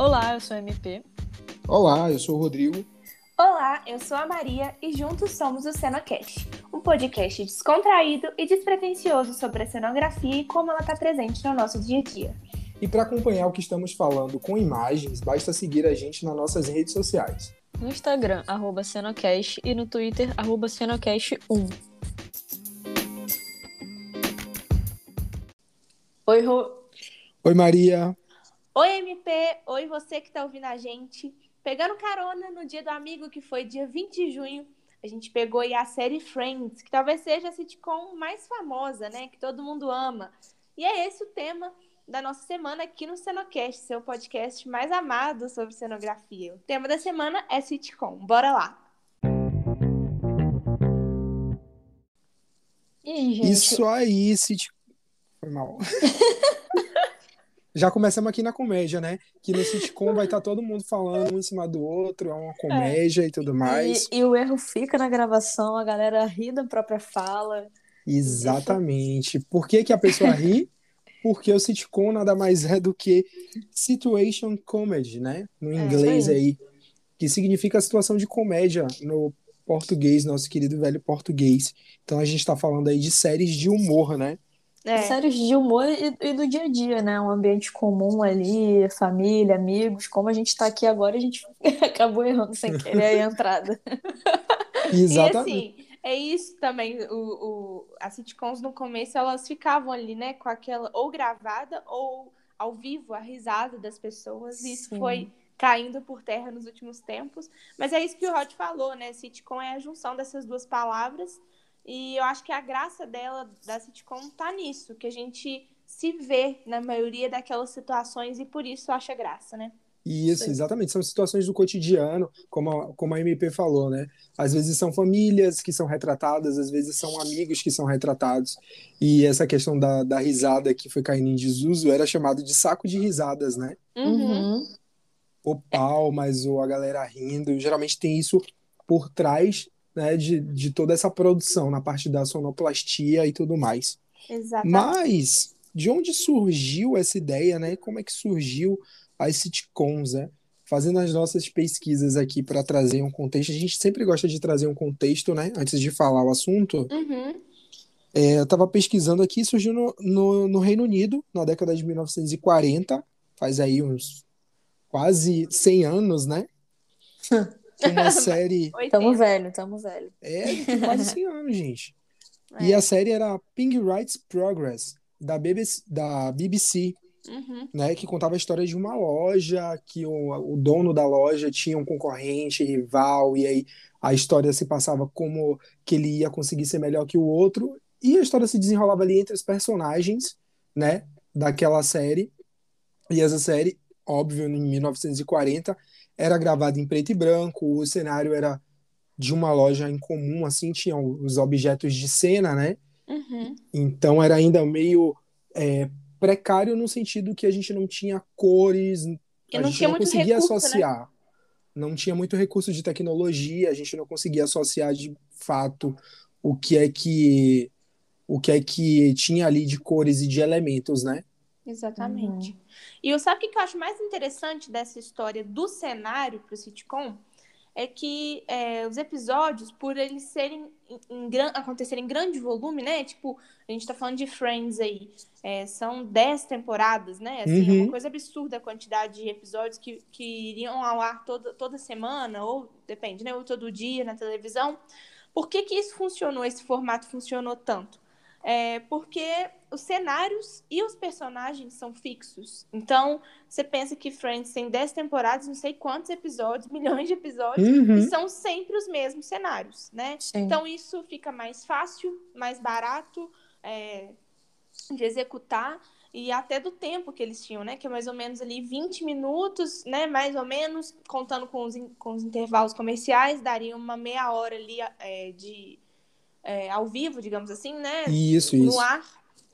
Olá, eu sou a MP. Olá, eu sou o Rodrigo. Olá, eu sou a Maria e juntos somos o CenoCast, um podcast descontraído e despretensioso sobre a cenografia e como ela está presente no nosso dia a dia. E para acompanhar o que estamos falando com imagens, basta seguir a gente nas nossas redes sociais. No Instagram, arroba Cenocast e no Twitter, arroba Cenocast1. Oi, Rô. Oi, Maria. Oi, MP. Oi, você que está ouvindo a gente. Pegando carona no dia do amigo, que foi dia 20 de junho, a gente pegou aí a série Friends, que talvez seja a sitcom mais famosa, né? Que todo mundo ama. E é esse o tema da nossa semana aqui no Cenocast, seu podcast mais amado sobre cenografia. O tema da semana é sitcom. Bora lá! E aí, gente? Isso aí, sitcom. Foi mal. Já começamos aqui na comédia, né? Que no sitcom vai estar todo mundo falando um em cima do outro, é uma comédia e tudo mais. E, e o erro fica na gravação, a galera ri da própria fala. Exatamente. Por que, que a pessoa ri? Porque o sitcom nada mais é do que situation comedy, né? No inglês isso aí. que significa situação de comédia no português, nosso querido velho português. Então a gente tá falando aí de séries de humor, né? É, Séries de humor e, e do dia a dia, né? Um ambiente comum ali, família, amigos. Como a gente tá aqui agora, a gente acabou errando sem querer a entrada. Exatamente. E assim, é isso também. O, o, as sitcoms no começo elas ficavam ali, né? Com aquela ou gravada ou ao vivo, a risada das pessoas. E isso Sim. foi caindo por terra nos últimos tempos. Mas é isso que o Rod falou, né? Sitcom é a junção dessas duas palavras. E eu acho que a graça dela, da sitcom, tá nisso, que a gente se vê na maioria daquelas situações e por isso acha graça, né? Isso, Sim. exatamente. São situações do cotidiano, como a, como a MP falou, né? Às vezes são famílias que são retratadas, às vezes são amigos que são retratados. E essa questão da, da risada que foi caindo em desuso era chamado de saco de risadas, né? Uhum. O palmas ou a galera rindo. Geralmente tem isso por trás, né, de, de toda essa produção, na parte da sonoplastia e tudo mais. Exatamente. Mas de onde surgiu essa ideia, né? Como é que surgiu as sitcoms, né? Fazendo as nossas pesquisas aqui para trazer um contexto, a gente sempre gosta de trazer um contexto, né? Antes de falar o assunto. Uhum. É, eu estava pesquisando aqui, surgiu no, no, no Reino Unido, na década de 1940, faz aí uns quase 100 anos, né? Uma série. Tamo 80. velho, tamo velho. É, tem quase 100 anos, gente. É. E a série era Pink Rights Progress, da BBC, da BBC, Uhum. né, que contava a história de uma loja, que o, o dono da loja tinha um concorrente, rival, e aí a história se passava como que ele ia conseguir ser melhor que o outro, e a história se desenrolava ali entre os personagens, né, daquela série. E essa série, óbvio, em 1940, era gravada em preto e branco, o cenário era de uma loja em comum, assim, tinha os objetos de cena, né? Uhum. Então era ainda meio é, precário no sentido que a gente não tinha cores, E a não gente não conseguia recurso, né? associar. Não tinha muito recurso de tecnologia, a gente não conseguia associar de fato o que é que o que é que tinha ali de cores e de elementos, né? Exatamente. E eu sabe o que eu acho mais interessante dessa história do cenário pro sitcom? É que é, os episódios, por eles serem em, em acontecerem em grande volume, né? Tipo, a gente tá falando de Friends aí. é, são 10 temporadas, né? Assim, é Uhum. uma coisa absurda a quantidade de episódios que, que iriam ao ar toda, toda semana, ou depende, né? Ou todo dia na televisão. Por que, que isso funcionou, esse formato funcionou tanto? É porque os cenários e os personagens são fixos. Então, você pensa que Friends tem 10 temporadas, não sei quantos episódios, milhões de episódios, Uhum. e são sempre os mesmos cenários, né? Sim. Então, isso fica mais fácil, mais barato é, de executar e até do tempo que eles tinham, né? Que é mais ou menos ali 20 minutos, né? Mais ou menos, contando com os, com os intervalos comerciais, daria uma meia hora ali é, de é, ao vivo, digamos assim, né? Isso, no isso. ar.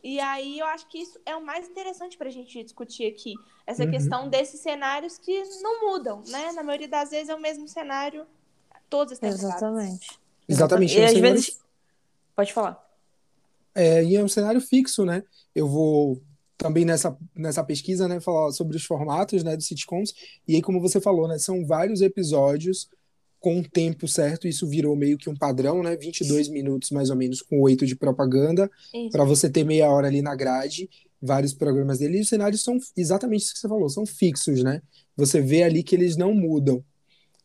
E aí eu acho que isso é o mais interessante para a gente discutir aqui. Essa Uhum. questão desses cenários que não mudam, né? Na maioria das vezes é o mesmo cenário todas as temporadas. Exatamente. Exatamente. E é às cenário- vezes. Pode falar. É, e é um cenário fixo, né? Eu vou também nessa, nessa pesquisa, né, falar sobre os formatos, né, dos sitcoms, e aí, como você falou, né, são vários episódios com um tempo certo, isso virou meio que um padrão, né, 22 minutos mais ou menos, com oito de propaganda, para você ter meia hora ali na grade, vários programas dele, e os cenários são exatamente isso que você falou, são fixos, né, você vê ali que eles não mudam,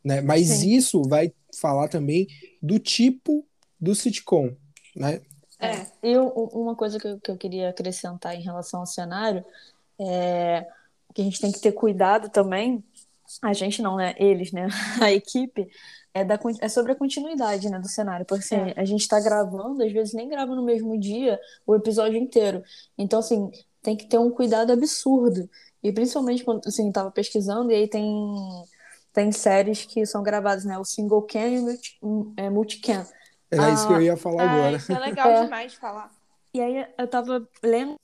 né, mas Sim. isso vai falar também do tipo do sitcom, né, é. E uma coisa que eu, que eu queria acrescentar em relação ao cenário é que a gente tem que ter cuidado também, a gente não, né? Eles, né? A equipe, é, da, é sobre a continuidade né, do cenário. Porque assim, é. a gente está gravando, às vezes nem grava no mesmo dia o episódio inteiro. Então, assim, tem que ter um cuidado absurdo. E principalmente quando assim, estava pesquisando, e aí tem, tem séries que são gravadas, né? O single cam e o multi, é, multicam. É ah, isso que eu ia falar ah, agora. Isso é legal é. demais de falar. E aí eu tava lendo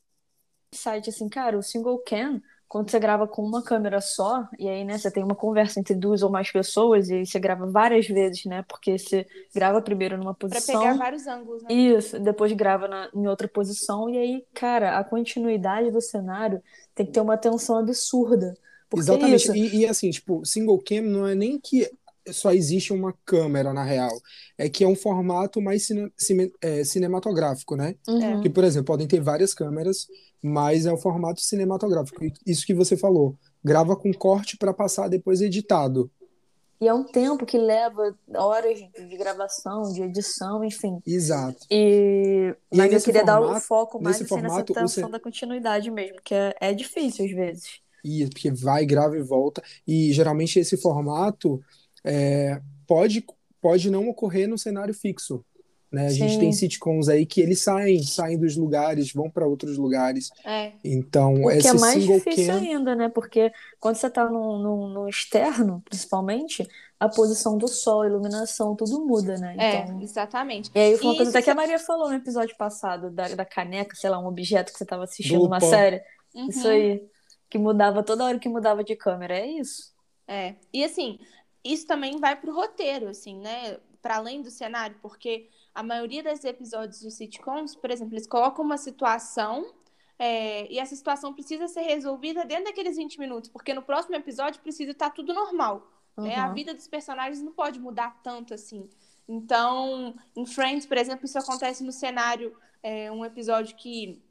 site assim, cara, o single cam, quando você grava com uma câmera só, e aí, né, você tem uma conversa entre duas ou mais pessoas, e aí você grava várias vezes, né? Porque você grava primeiro numa posição. Pra pegar vários ângulos, né? Isso, depois grava na, em outra posição, e aí, cara, a continuidade do cenário tem que ter uma tensão absurda. Exatamente. E, e, assim, tipo, single cam não é nem que só existe uma câmera na real. É que é um formato mais cine, cine, é, cinematográfico, né? Uhum. Que, por exemplo, podem ter várias câmeras, mas é o formato cinematográfico. Isso que você falou. Grava com corte para passar depois editado. E é um tempo que leva horas de gravação, de edição, enfim. Exato. E, e mas eu queria formato, dar o foco mais assim, formato, nessa tensão da continuidade mesmo, que é, é difícil às vezes. Isso, porque vai, grava e volta. E geralmente esse formato é, pode, pode não ocorrer no cenário fixo. Né? A Sim. gente tem sitcoms aí que eles saem, saem dos lugares, vão para outros lugares. É. Então, o esse que é mais difícil cam... ainda, né? Porque quando você está no, no, no, externo, principalmente, a posição do sol, a iluminação, tudo muda, né? É, então... É, exatamente. E aí foi uma coisa até que a Maria falou no episódio passado, da, da caneca, sei lá, um objeto que você estava assistindo uma série. Uhum. Isso aí. Que mudava toda hora que mudava de câmera. É isso. É. E assim, isso também vai pro roteiro, assim, né? Para além do cenário, porque a maioria dos episódios de sitcoms, por exemplo, eles colocam uma situação é, e essa situação precisa ser resolvida dentro daqueles 20 minutos, porque no próximo episódio precisa estar tudo normal. Uhum. Né? A vida dos personagens não pode mudar tanto assim. Então, em Friends, por exemplo, isso acontece no cenário, é, um episódio que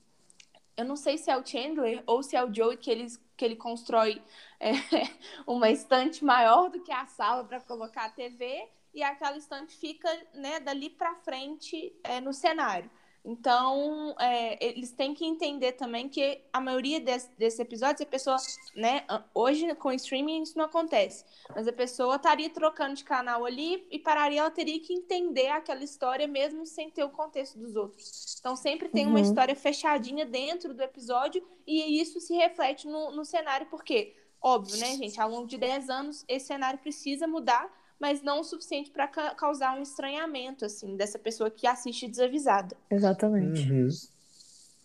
eu não sei se é o Chandler ou se é o Joey que eles que ele constrói é, uma estante maior do que a sala para colocar a TV e aquela estante fica né, dali para frente é, no cenário. Então, é, eles têm que entender também que a maioria desse, desses episódios, a pessoa, né, hoje com streaming isso não acontece, mas a pessoa estaria trocando de canal ali e pararia, ela teria que entender aquela história mesmo sem ter o contexto dos outros. Então, sempre tem uhum. uma história fechadinha dentro do episódio e isso se reflete no, no cenário, porque, óbvio, né, gente, ao longo de 10 anos, esse cenário precisa mudar mas não o suficiente para ca causar um estranhamento, assim, dessa pessoa que assiste desavisada. Exatamente. Uhum.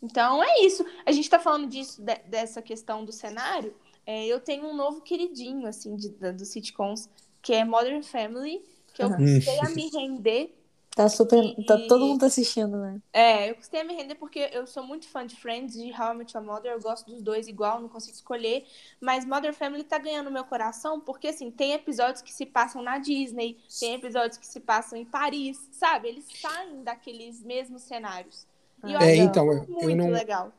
Então é isso. A gente está falando disso, de, dessa questão do cenário. É, eu tenho um novo queridinho, assim, de, de, dos sitcoms, que é Modern Family, que eu uhum. comecei a me render Tá super. E... Tá todo mundo assistindo, né? É, eu gostei de me render porque eu sou muito fã de Friends, de How I Met Your Mother. Eu gosto dos dois igual, não consigo escolher. Mas Mother Family tá ganhando meu coração porque, assim, tem episódios que se passam na Disney, tem episódios que se passam em Paris, sabe? Eles saem daqueles mesmos cenários. E eu é, então, muito eu não... legal.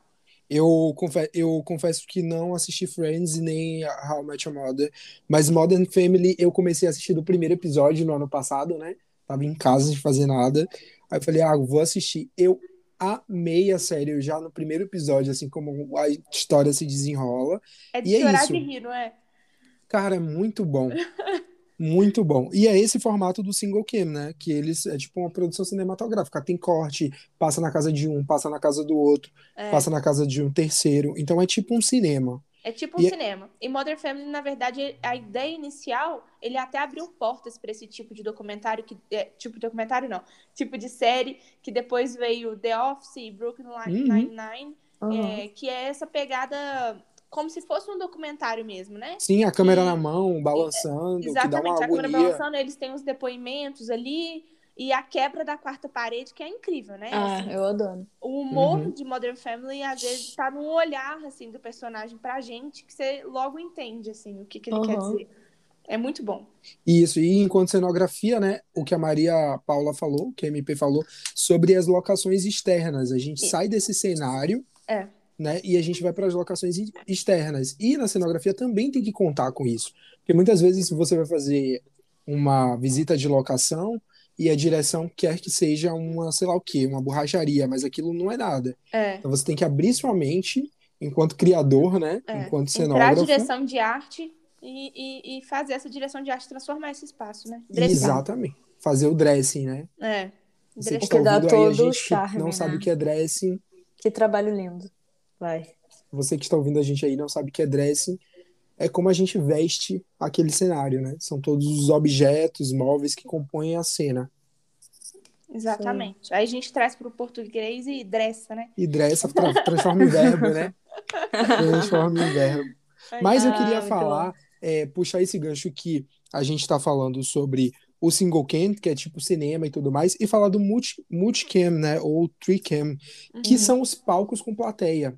Eu confesso, eu confesso que não assisti Friends nem How I Met Your Mother, mas Modern Family eu comecei a assistir do primeiro episódio no ano passado, né? Tava em casa sem fazer nada. Aí eu falei, ah, vou assistir. Eu amei a série já no primeiro episódio, assim como a história se desenrola. É de e é chorar é isso. de rir, não é? Cara, é muito bom. muito bom. E é esse formato do single cam, né? Que eles é tipo uma produção cinematográfica. Tem corte, passa na casa de um, passa na casa do outro, é. passa na casa de um terceiro. Então é tipo um cinema. É tipo um e é cinema. E Modern Family, na verdade, a ideia inicial, ele até abriu portas para esse tipo de documentário, que é, tipo de documentário não, tipo de série, que depois veio The Office e Brooklyn Nine-Nine, uhum. é, que é essa pegada como se fosse um documentário mesmo, né? Sim, a câmera e, na mão, balançando, exatamente, que dá uma a câmera balançando, eles têm os depoimentos ali, e a quebra da quarta parede, que é incrível, né? Ah, Assim, eu adoro. o humor Uhum. de Modern Family, às vezes, tá no olhar, assim, do personagem pra gente, que você logo entende, assim, o que, que ele quer Uhum. dizer. É muito bom. Isso, e enquanto cenografia, né, o que a Maria Paula falou, que a MP falou, sobre as locações externas. A gente E- sai desse cenário, É. né, e a gente vai para as locações externas. E na cenografia também tem que contar com isso. Porque muitas vezes você vai fazer uma visita de locação e a direção quer que seja uma, sei lá o quê, uma borracharia, mas aquilo não é nada. É. Então você tem que abrir sua mente enquanto criador, né, É. enquanto Entrar cenógrafo. direção de arte e, e, e fazer essa direção de arte transformar esse espaço, né? Dressar. Exatamente. Fazer o dressing, né? É. Você que dá ouvindo aí, a todo o gente charme, não sabe né? o que é dressing, Que trabalho lindo. Vai. você que está ouvindo a gente aí não sabe o que é dressing, é como a gente veste aquele cenário, né? São todos os objetos, móveis que compõem a cena. Exatamente. Aí a gente traz pro português e dressa, né? E dressa tra transforma em verbo, né? Transforma em verbo. Mas eu Ah, queria muito falar, é, puxar esse gancho que a gente está falando sobre o single cam, que é tipo cinema e tudo mais, e falar do multi, multicam, né? Ou tricam, que Uhum. são os palcos com plateia.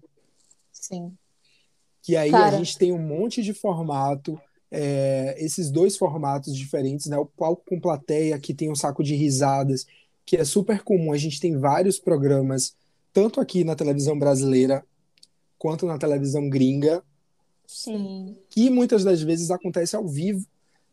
Sim. Que aí Cara. a gente tem um monte de formato, é, esses dois formatos diferentes, né? O palco com plateia, que tem um saco de risadas, que é super comum. A gente tem vários programas, tanto aqui na televisão brasileira, quanto na televisão gringa, Sim. que muitas das vezes acontece ao vivo,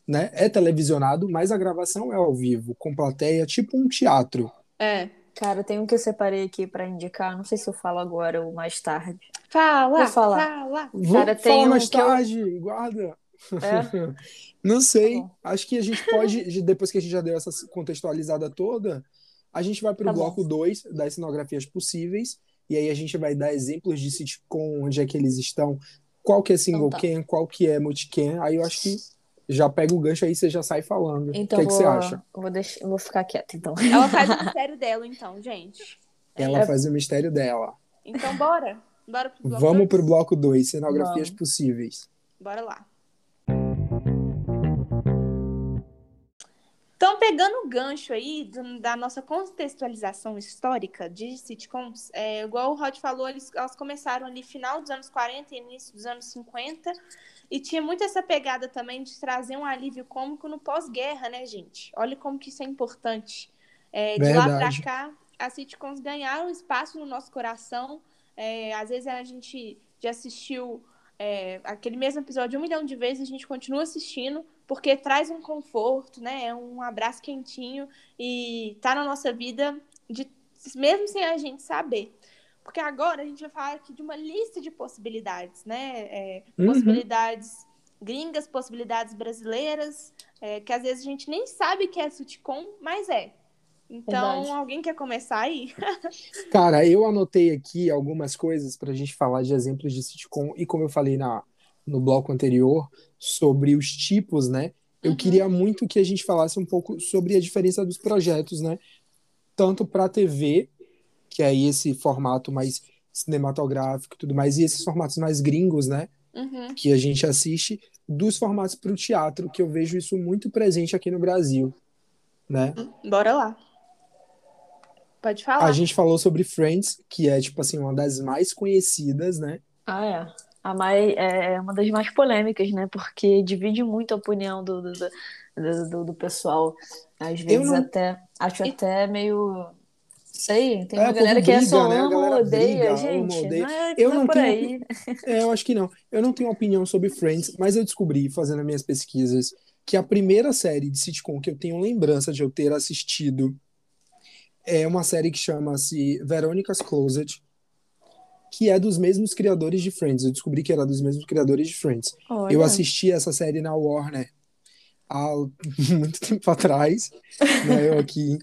né? É televisionado, mas a gravação é ao vivo, com plateia, tipo um teatro. É. Cara, tem um que eu separei aqui pra indicar. Não sei se eu falo agora ou mais tarde. Fala, Vou falar. fala. Cara, tem falar um mais eu- tarde, guarda. É? Não sei. Tá. Acho que a gente pode, depois que a gente já deu essa contextualizada toda, a gente vai para o Tá bloco 2 das cenografias possíveis. E aí a gente vai dar exemplos de sitcom, onde é que eles estão, qual que é single Então tá. cam, qual que é multicam. Aí eu acho que já pega o gancho aí, você já sai falando. Então o que, que vou, você acha? Vou, deixar, vou ficar quieta, então. Ela faz o mistério dela, então, gente. Ela É. faz o mistério dela. Então, bora. Bora pro bloco Vamos dois? pro bloco 2, cenografias Vamos. possíveis. Bora lá. Então, pegando o gancho aí do- da nossa contextualização histórica de sitcoms, é, igual o Rod falou, eles, elas começaram ali final dos anos 40 e início dos anos 50, e tinha muito essa pegada também de trazer um alívio cômico no pós-guerra, né, gente? Olha como que isso é importante. É, de lá pra cá, as sitcoms ganharam espaço no nosso coração. É, às vezes a gente já assistiu é, aquele mesmo episódio um milhão de vezes, a gente continua assistindo, porque traz um conforto, né? É um abraço quentinho e tá na nossa vida, de, mesmo sem a gente saber. Porque agora a gente vai falar aqui de uma lista de possibilidades, né? É, Uhum. Possibilidades gringas, possibilidades brasileiras, é, que às vezes a gente nem sabe que é sitcom, mas é. Então, Verdade. alguém quer começar aí? Cara, eu anotei aqui algumas coisas para a gente falar de exemplos de sitcom, e como eu falei na, no bloco anterior, sobre os tipos, né? Eu Uhum. queria muito que a gente falasse um pouco sobre a diferença dos projetos, né? Tanto para TV, que é esse formato mais cinematográfico e tudo mais, e esses formatos mais gringos, né? Uhum. Que a gente assiste, dos formatos para o teatro, que eu vejo isso muito presente aqui no Brasil, né? Bora lá. Pode falar. A gente falou sobre Friends, que é, tipo assim, uma das mais conhecidas, né? Ah, é. A mais, é uma das mais polêmicas, né? Porque divide muito a opinião do, do, do, do- do pessoal. Às vezes não- até, acho E- até meio... Sei, tem É, uma galera que é só briga, né? Ama galera ou odeia, briga, ama, gente. odeia. Não é, Eu não é não por tenho aí. É, eu acho que não. Eu não tenho opinião sobre Friends, mas eu descobri, fazendo as minhas pesquisas, que a primeira série de sitcom que eu tenho lembrança de eu ter assistido é uma série que chama-se Veronica's Closet, que é dos mesmos criadores de Friends. Eu descobri que era dos mesmos criadores de Friends. Olha. Eu assisti essa série na Warner há muito tempo atrás, né? Eu aqui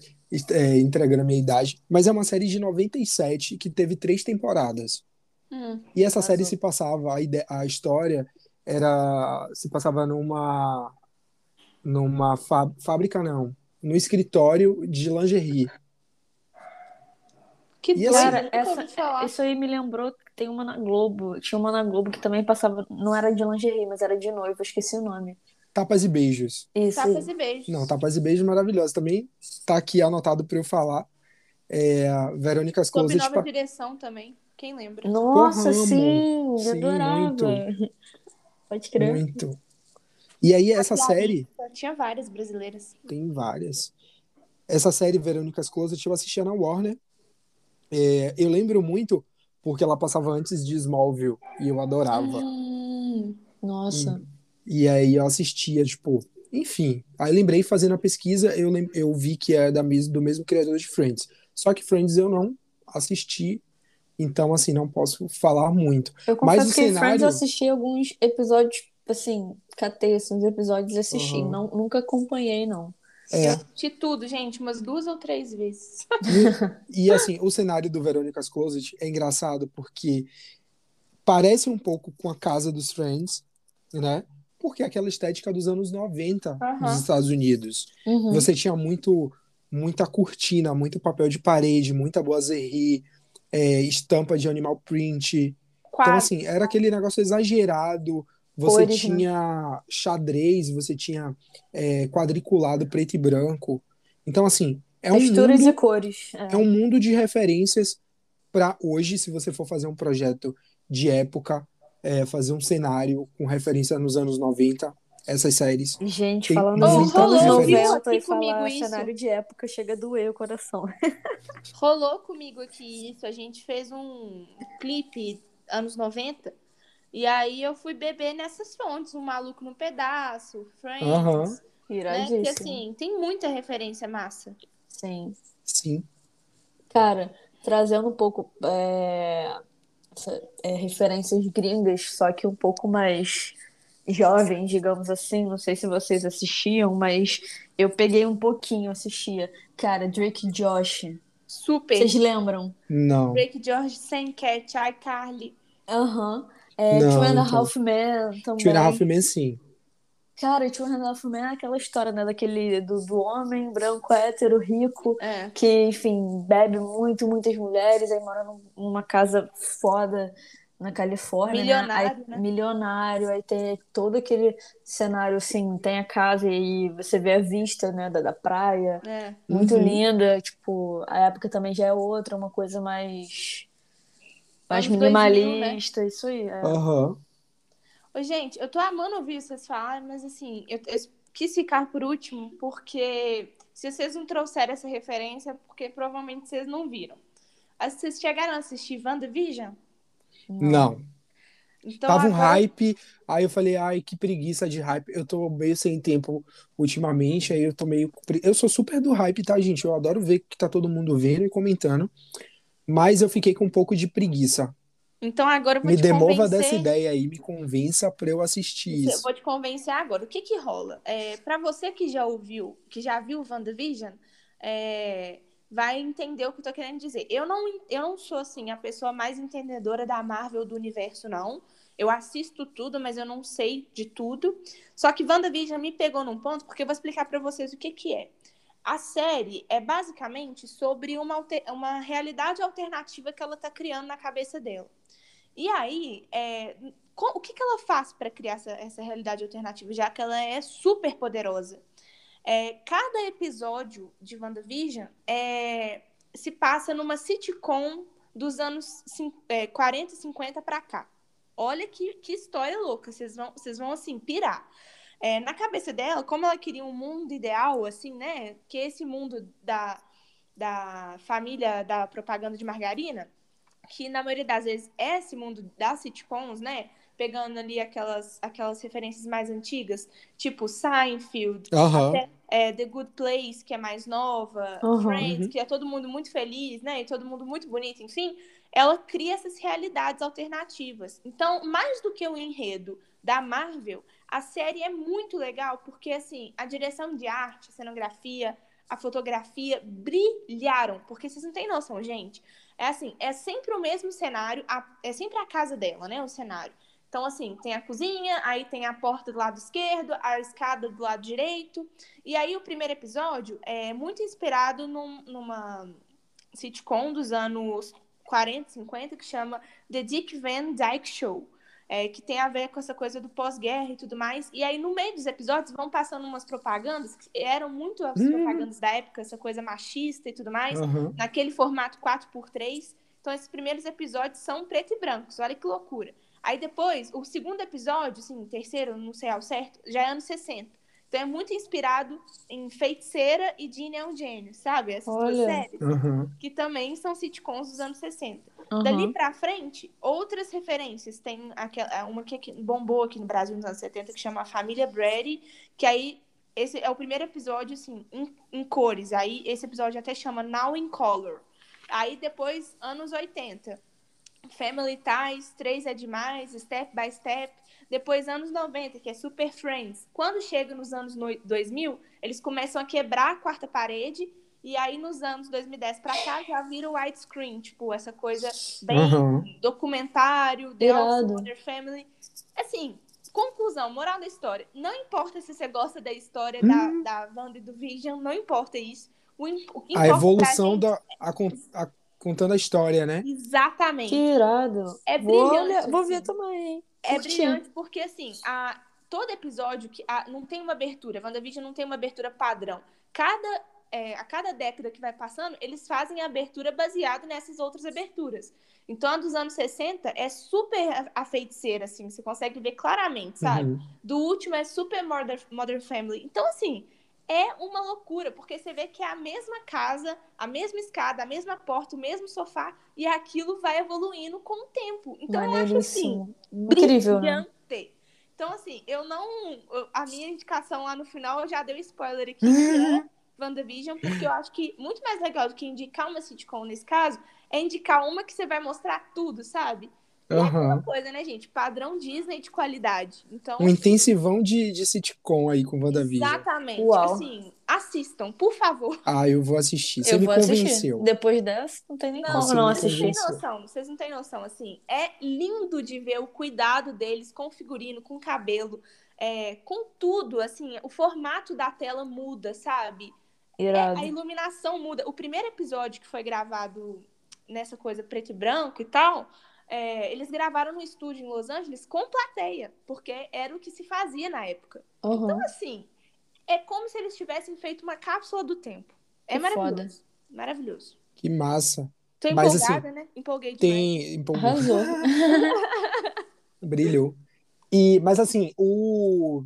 é, entregando a minha idade. Mas é uma série de 97 que teve três temporadas. Hum, E essa série se passava, a, ide- a história era, se passava numa, numa fá- fábrica, não, no escritório de lingerie. que E assim- Cara, essa-. Isso aí me lembrou que tem uma na Globo. Tinha uma na Globo que também passava. Não era de lingerie, mas era de noiva. Esqueci o nome. Tapas e Beijos. Isso. Tapas e beijos. Não, Tapas e Beijos maravilhosa. Também tá aqui anotado para eu falar. É, Verônica's Clube Closet. Nova pa- Direção também. Quem lembra? Nossa, Porra, sim, Sim, adorava. muito. Pode crer. Muito. E aí, essa série Tinha várias brasileiras. tem várias. Essa série, Verônica's Closet, eu assistia na Warner. É, eu lembro muito porque ela passava antes de Smallville e eu adorava. Hum, nossa. E aí eu assistia, tipo, enfim. Aí lembrei fazendo a pesquisa, eu, eu vi que é da mes do mesmo criador de Friends. Só que Friends eu não assisti, então assim, não posso falar muito. Eu Mas confesso o que Friends cenário- eu assisti alguns episódios, assim, catei assim, uns episódios e assisti. Uhum. Não, nunca acompanhei, não. É, Eu assisti tudo, gente, umas duas ou três vezes. e assim, o cenário do Veronica's Closet é engraçado porque parece um pouco com a casa dos Friends, né? Porque é aquela estética dos anos 90 Aham. dos Estados Unidos. Uhum. Você tinha muito, muita cortina, muito papel de parede, muita boiserie, é, estampa de animal print. Então, assim, era aquele negócio exagerado. Você Cores, né? tinha xadrez, você tinha é, quadriculado preto e branco. Então, assim, é um Texturas mundo, e cores. É. é um mundo de referências para hoje, se você for fazer um projeto de época, é, fazer um cenário com referência nos anos 90, essas séries. Gente, Tem falando nos anos referência. 90 e Aqui comigo falar isso. cenário de época chega a doer o coração. Rolou comigo aqui isso. A gente fez um clipe anos 90. E aí eu fui beber nessas fontes, um maluco no pedaço, Friends, Aham. né? Que assim, tem muita referência massa. Sim. Sim. Cara, trazendo um pouco é, é, referências gringas, só que um pouco mais jovens, digamos assim. Não sei se vocês assistiam, mas eu peguei um pouquinho, assistia. Cara, Drake Josh. Super. Vocês lembram? Não. Drake George, Sam Cat, iCarly. Aham. É, Não, Two and a. Half Men também. Two and a Half Men, sim. Cara, Two and a Half Men é aquela história, né? Daquele, do, do homem branco, hétero, rico, É. que, enfim, bebe muito, muitas mulheres, aí mora num- numa casa foda na Califórnia, né? Milionário, Aí- né? milionário, aí tem todo aquele cenário, assim, tem a casa e você vê a vista, né, da, da praia, É. muito Uhum. linda, tipo, a época também já é outra, uma coisa mais, mais Anos 2000, né? minimalista, isso aí, é. Aham. Ô, gente, eu tô amando ouvir vocês falarem, mas assim, eu, eu quis ficar por último, porque se vocês não trouxeram essa referência, é porque provavelmente vocês não viram. Vocês chegaram a assistir WandaVision? Não. Então, Tava um agora- hype, aí eu falei, ai, que preguiça de hype. Eu tô meio sem tempo ultimamente, aí eu tô meio. Eu sou super do hype, tá, gente? Eu adoro ver que tá todo mundo vendo e comentando. Mas eu fiquei com um pouco de preguiça. Então agora eu vou Me te demova convencer. dessa ideia aí, me convença pra eu assistir Eu isso. vou te convencer agora. O que que rola? É, para você que já ouviu, que já viu WandaVision, é, vai entender o que eu tô querendo dizer. Eu não, eu não sou, assim, a pessoa mais entendedora da Marvel do universo, não. Eu assisto tudo, mas eu não sei de tudo. Só que WandaVision me pegou num ponto, porque eu vou explicar pra vocês o que que é. A série é basicamente sobre uma, uma realidade alternativa que ela tá criando na cabeça dela. E aí, é, o que, que ela faz para criar essa, essa realidade alternativa, já que ela é super poderosa? É, cada episódio de WandaVision é, se passa numa sitcom dos anos cin- é, 40 e 50 para cá. Olha que, que história louca, vocês vão, vocês vão assim, pirar. É, na cabeça dela, como ela queria um mundo ideal, assim, né? Que esse mundo da, da família da propaganda de margarina, que na maioria das vezes é esse mundo das sitcoms, né? Pegando ali aquelas, aquelas referências mais antigas, tipo Seinfeld, até, é, The Good Place, que é mais nova, Uhum. Friends, que é todo mundo muito feliz, né? E todo mundo muito bonito, enfim. Ela cria essas realidades alternativas. Então, mais do que o enredo da Marvel, a série é muito legal porque, assim, a direção de arte, a cenografia, a fotografia brilharam. Porque vocês não têm noção, gente. É assim, é sempre o mesmo cenário, a- é sempre a casa dela, né? O cenário. Então, assim, tem a cozinha, aí tem a porta do lado esquerdo, a escada do lado direito. E aí, o primeiro episódio é muito inspirado num- numa sitcom dos anos 40, 50, que chama The Dick Van Dyke Show. É, que tem a ver com essa coisa do pós-guerra e tudo mais. E aí, no meio dos episódios, vão passando umas propagandas, que eram muito as Hum. propagandas da época, essa coisa machista e tudo mais, Aham. naquele formato 4x3. Então, esses primeiros episódios são preto e brancos, olha que loucura. Aí depois, o segundo episódio, assim, terceiro, não sei ao certo, já é anos 60. Então é muito inspirado em Feiticeira e Ginny é um Gênio, sabe? Essas duas Olha. séries, Aham. que também são sitcoms dos anos 60. Aham. Dali pra frente, outras referências. Tem aquela, uma que bombou aqui no Brasil nos anos 70, que chama Família Brady, que aí esse é o primeiro episódio, assim, em, em cores. Aí esse episódio até chama Now in Color. Aí depois, anos 80. Family Ties, Três é Demais, Step by Step. Depois, anos 90, que é Super Friends. Quando chega nos anos no- 2000, eles começam a quebrar a quarta parede. E aí, nos anos 2010 pra cá, já vira o widescreen. Tipo, essa coisa bem Aham. documentário, The Mother Family. Assim, conclusão, moral da história. Não importa se você gosta da história da, da Wanda e do Vision, não importa isso. O, o que A importa evolução pra da. A, a- contando a história, né? gente- Exatamente. Que irado. É vou, brilhante, olhar- vou assim. ver também. É Curti. brilhante porque, assim, a, todo episódio que a- não tem uma abertura, WandaVision não tem uma abertura padrão. Cada, é, a cada década que vai passando, eles fazem a abertura baseado nessas outras aberturas. Então, a dos anos 60 é super a- a feiticeira, assim, você consegue ver claramente, sabe? Uhum. Do último é Super Mother, Mother Family. Então, assim, é uma loucura, porque você vê que é a mesma casa, a mesma escada, a mesma porta, o mesmo sofá, e aquilo vai evoluindo com o tempo. Então, eu acho assim. Incrível, né? brilhante. Então, assim, eu não. a minha indicação lá no final eu já dei um spoiler aqui, que é WandaVision, porque eu acho que muito mais legal do que indicar uma sitcom nesse caso é indicar uma que você vai mostrar tudo, sabe? E é aquela coisa, né, gente? Padrão Disney de qualidade. Então, Um intensivão de, de sitcom aí com WandaVision. exatamente. Uau. Assim, assistam, por favor. Ah, eu vou assistir. Você Eu me vou assistir. convenceu. Depois dessa, não tem nem Não, como não assistir. Vocês não convenceu. têm noção, vocês não têm noção, assim, é lindo de ver o cuidado deles com o figurino, com o cabelo, é, com tudo, assim, o formato da tela muda, sabe? É, Irado. a iluminação muda. O primeiro episódio que foi gravado nessa coisa preto e branco e tal, é, eles gravaram no estúdio em Los Angeles com plateia, porque era o que se fazia na época. Aham. Então, assim, é como se eles tivessem feito uma cápsula do tempo. É Que maravilhoso. Maravilhoso. Que massa. Tô Mas, empolgada, né? Empolguei demais. Tem. empolgou. Arrasou. Brilhou. E, mas assim, o,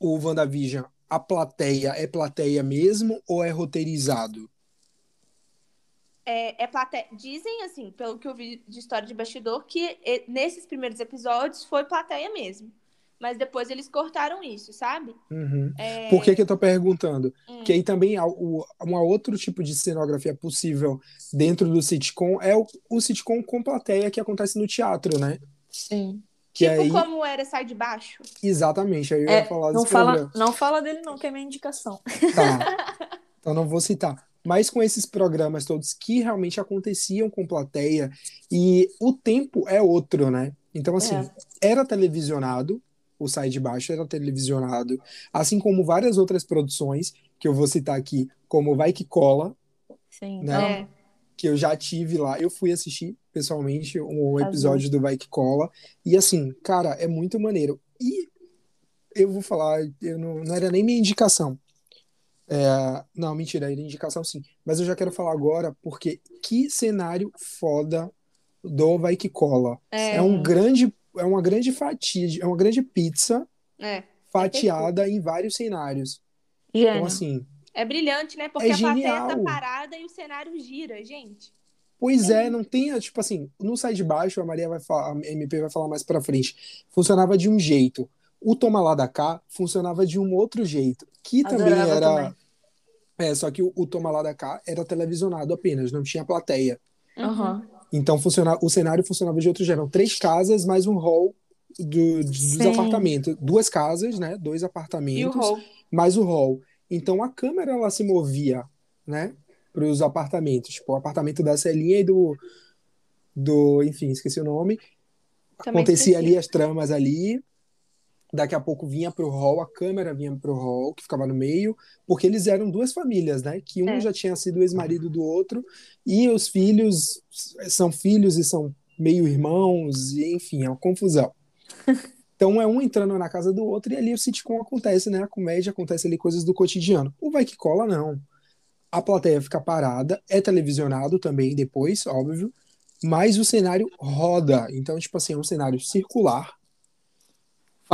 o WandaVision, a plateia é plateia mesmo ou é roteirizado? É, é plateia. Dizem, assim, pelo que eu vi de história de bastidor, que nesses primeiros episódios foi plateia mesmo. Mas depois eles cortaram isso, sabe? Uhum. É, Por que, que eu tô perguntando? hum, Porque aí também há o, um outro tipo de cenografia possível dentro do sitcom é o, o sitcom com plateia que acontece no teatro, né? Sim. Que tipo aí, como era Sai de Baixo. exatamente, aí eu É, ia falar não desse fala, não fala dele não, que é minha indicação. Tá. Então não vou citar. Mas com esses programas todos que realmente aconteciam com plateia e o tempo é outro, né? Então, assim, É. era televisionado, o Sai de Baixo era televisionado, assim como várias outras produções, que eu vou citar aqui, como Vai Que Cola, Sim. Né? É. que eu já tive lá. Eu fui assistir pessoalmente um Azul. episódio do Vai Que Cola. E assim, cara, é muito maneiro. E eu vou falar, eu não, não era nem minha indicação. É, não, mentira, era indicação sim. Mas eu já quero falar agora, porque que cenário foda do Vai Que Cola. É. É um grande, é uma grande fatia, é uma grande pizza É. fatiada em vários cenários. Então, Gênio. assim, É brilhante, né? Porque É a plateia tá parada e o cenário gira, gente. Pois é, não tem, tipo assim, no Sai de Baixo, a Maria vai falar, a MP vai falar mais pra frente, funcionava de um jeito. O Toma Lá da Cá funcionava de um outro jeito, que também Adorava era. também. É, só que o, o Toma Lá da Cá era televisionado apenas, não tinha plateia. Aham. Então funciona, o cenário funcionava de outro jeito. Eram três casas mais um hall do- dos Sim. apartamentos. Duas casas, né? Dois E o apartamentos Hall. mais o hall. Então a câmera ela se movia, né, para os apartamentos, tipo o apartamento da Celinha e do do, enfim, esqueci o nome. Também Acontecia esqueci. ali as tramas ali. Daqui a pouco vinha pro hall, a câmera vinha pro hall, que ficava no meio, porque eles eram duas famílias, né? Que um É. já tinha sido ex-marido do outro, e os filhos são filhos e são meio irmãos, e enfim, é uma confusão. Então é um entrando na casa do outro e ali o sitcom acontece, né? A comédia acontece ali coisas do cotidiano. O Vai Que Cola, não. A plateia fica parada, é televisionado também depois, óbvio, mas o cenário roda. Então, tipo assim, é um cenário circular,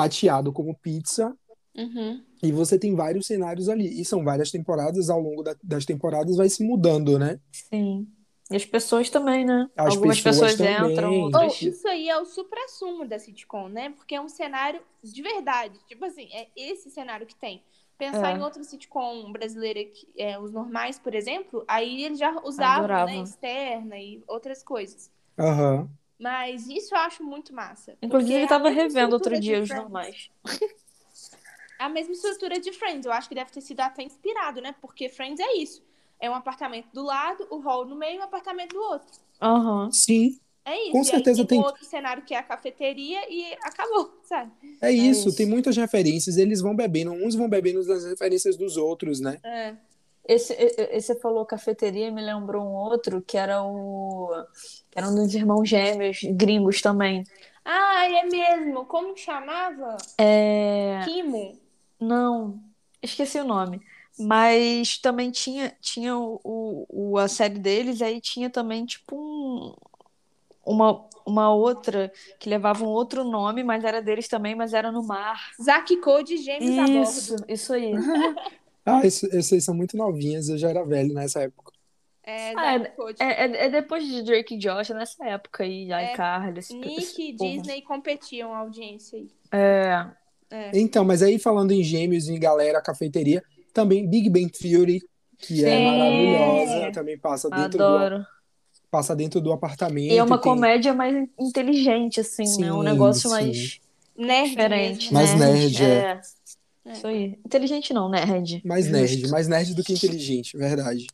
fatiado como pizza, Uhum. e você tem vários cenários ali. E são várias temporadas, ao longo da- das temporadas vai se mudando, né? Sim. E as pessoas também, né? As Algumas pessoas pessoas, entram, Ou outras. isso aí é o supra-sumo da sitcom, né? Porque é um cenário de verdade. Tipo assim, é esse cenário que tem. Pensar É. em outra sitcom brasileira, que, é, os normais, por exemplo, aí eles já usavam, né? Externa e outras coisas. Aham. Mas isso eu acho muito massa. Inclusive, eu é tava revendo outro dia os normais. A mesma estrutura de Friends. Eu acho que deve ter sido até inspirado, né? Porque Friends é isso. É um apartamento do lado, o hall no meio e um apartamento do outro. Aham. Sim, É isso. Com e certeza aí tem, tem- outro cenário que é a cafeteria e acabou, sabe? é isso. isso. Tem muitas referências, eles vão bebendo, uns vão bebendo das referências dos outros, né? É. Esse, esse falou cafeteria, me lembrou um outro que era o. que era um dos irmãos gêmeos gringos também. Ah, é mesmo. Como que chamava? É. Kimo. Não, esqueci o nome. Mas também tinha, tinha o, o, a série deles, aí tinha também, tipo, um, uma, uma outra que levava um outro nome, mas era deles também, mas era no mar. Zack Code Gêmeos a Isso, bordo. isso aí. Ah, essas são muito novinhas, eu já era velho nessa época. É, Ah. É, é, é depois de Drake e Josh, nessa época aí, já É, iCarly, esse, Nick e. Disney competiam a audiência aí. É, É. Então, mas aí falando em gêmeos, em galera, cafeteria, também Big Bang Theory, que é Sim. maravilhosa, também passa dentro do, adoro. passa dentro do apartamento. E é uma tem- comédia mais inteligente, assim, né? Um Sim, negócio sim. mais Nerd diferente. Mais nerd, é. é. Isso aí. Inteligente não, nerd. Mais nerd, mais nerd do que inteligente, verdade.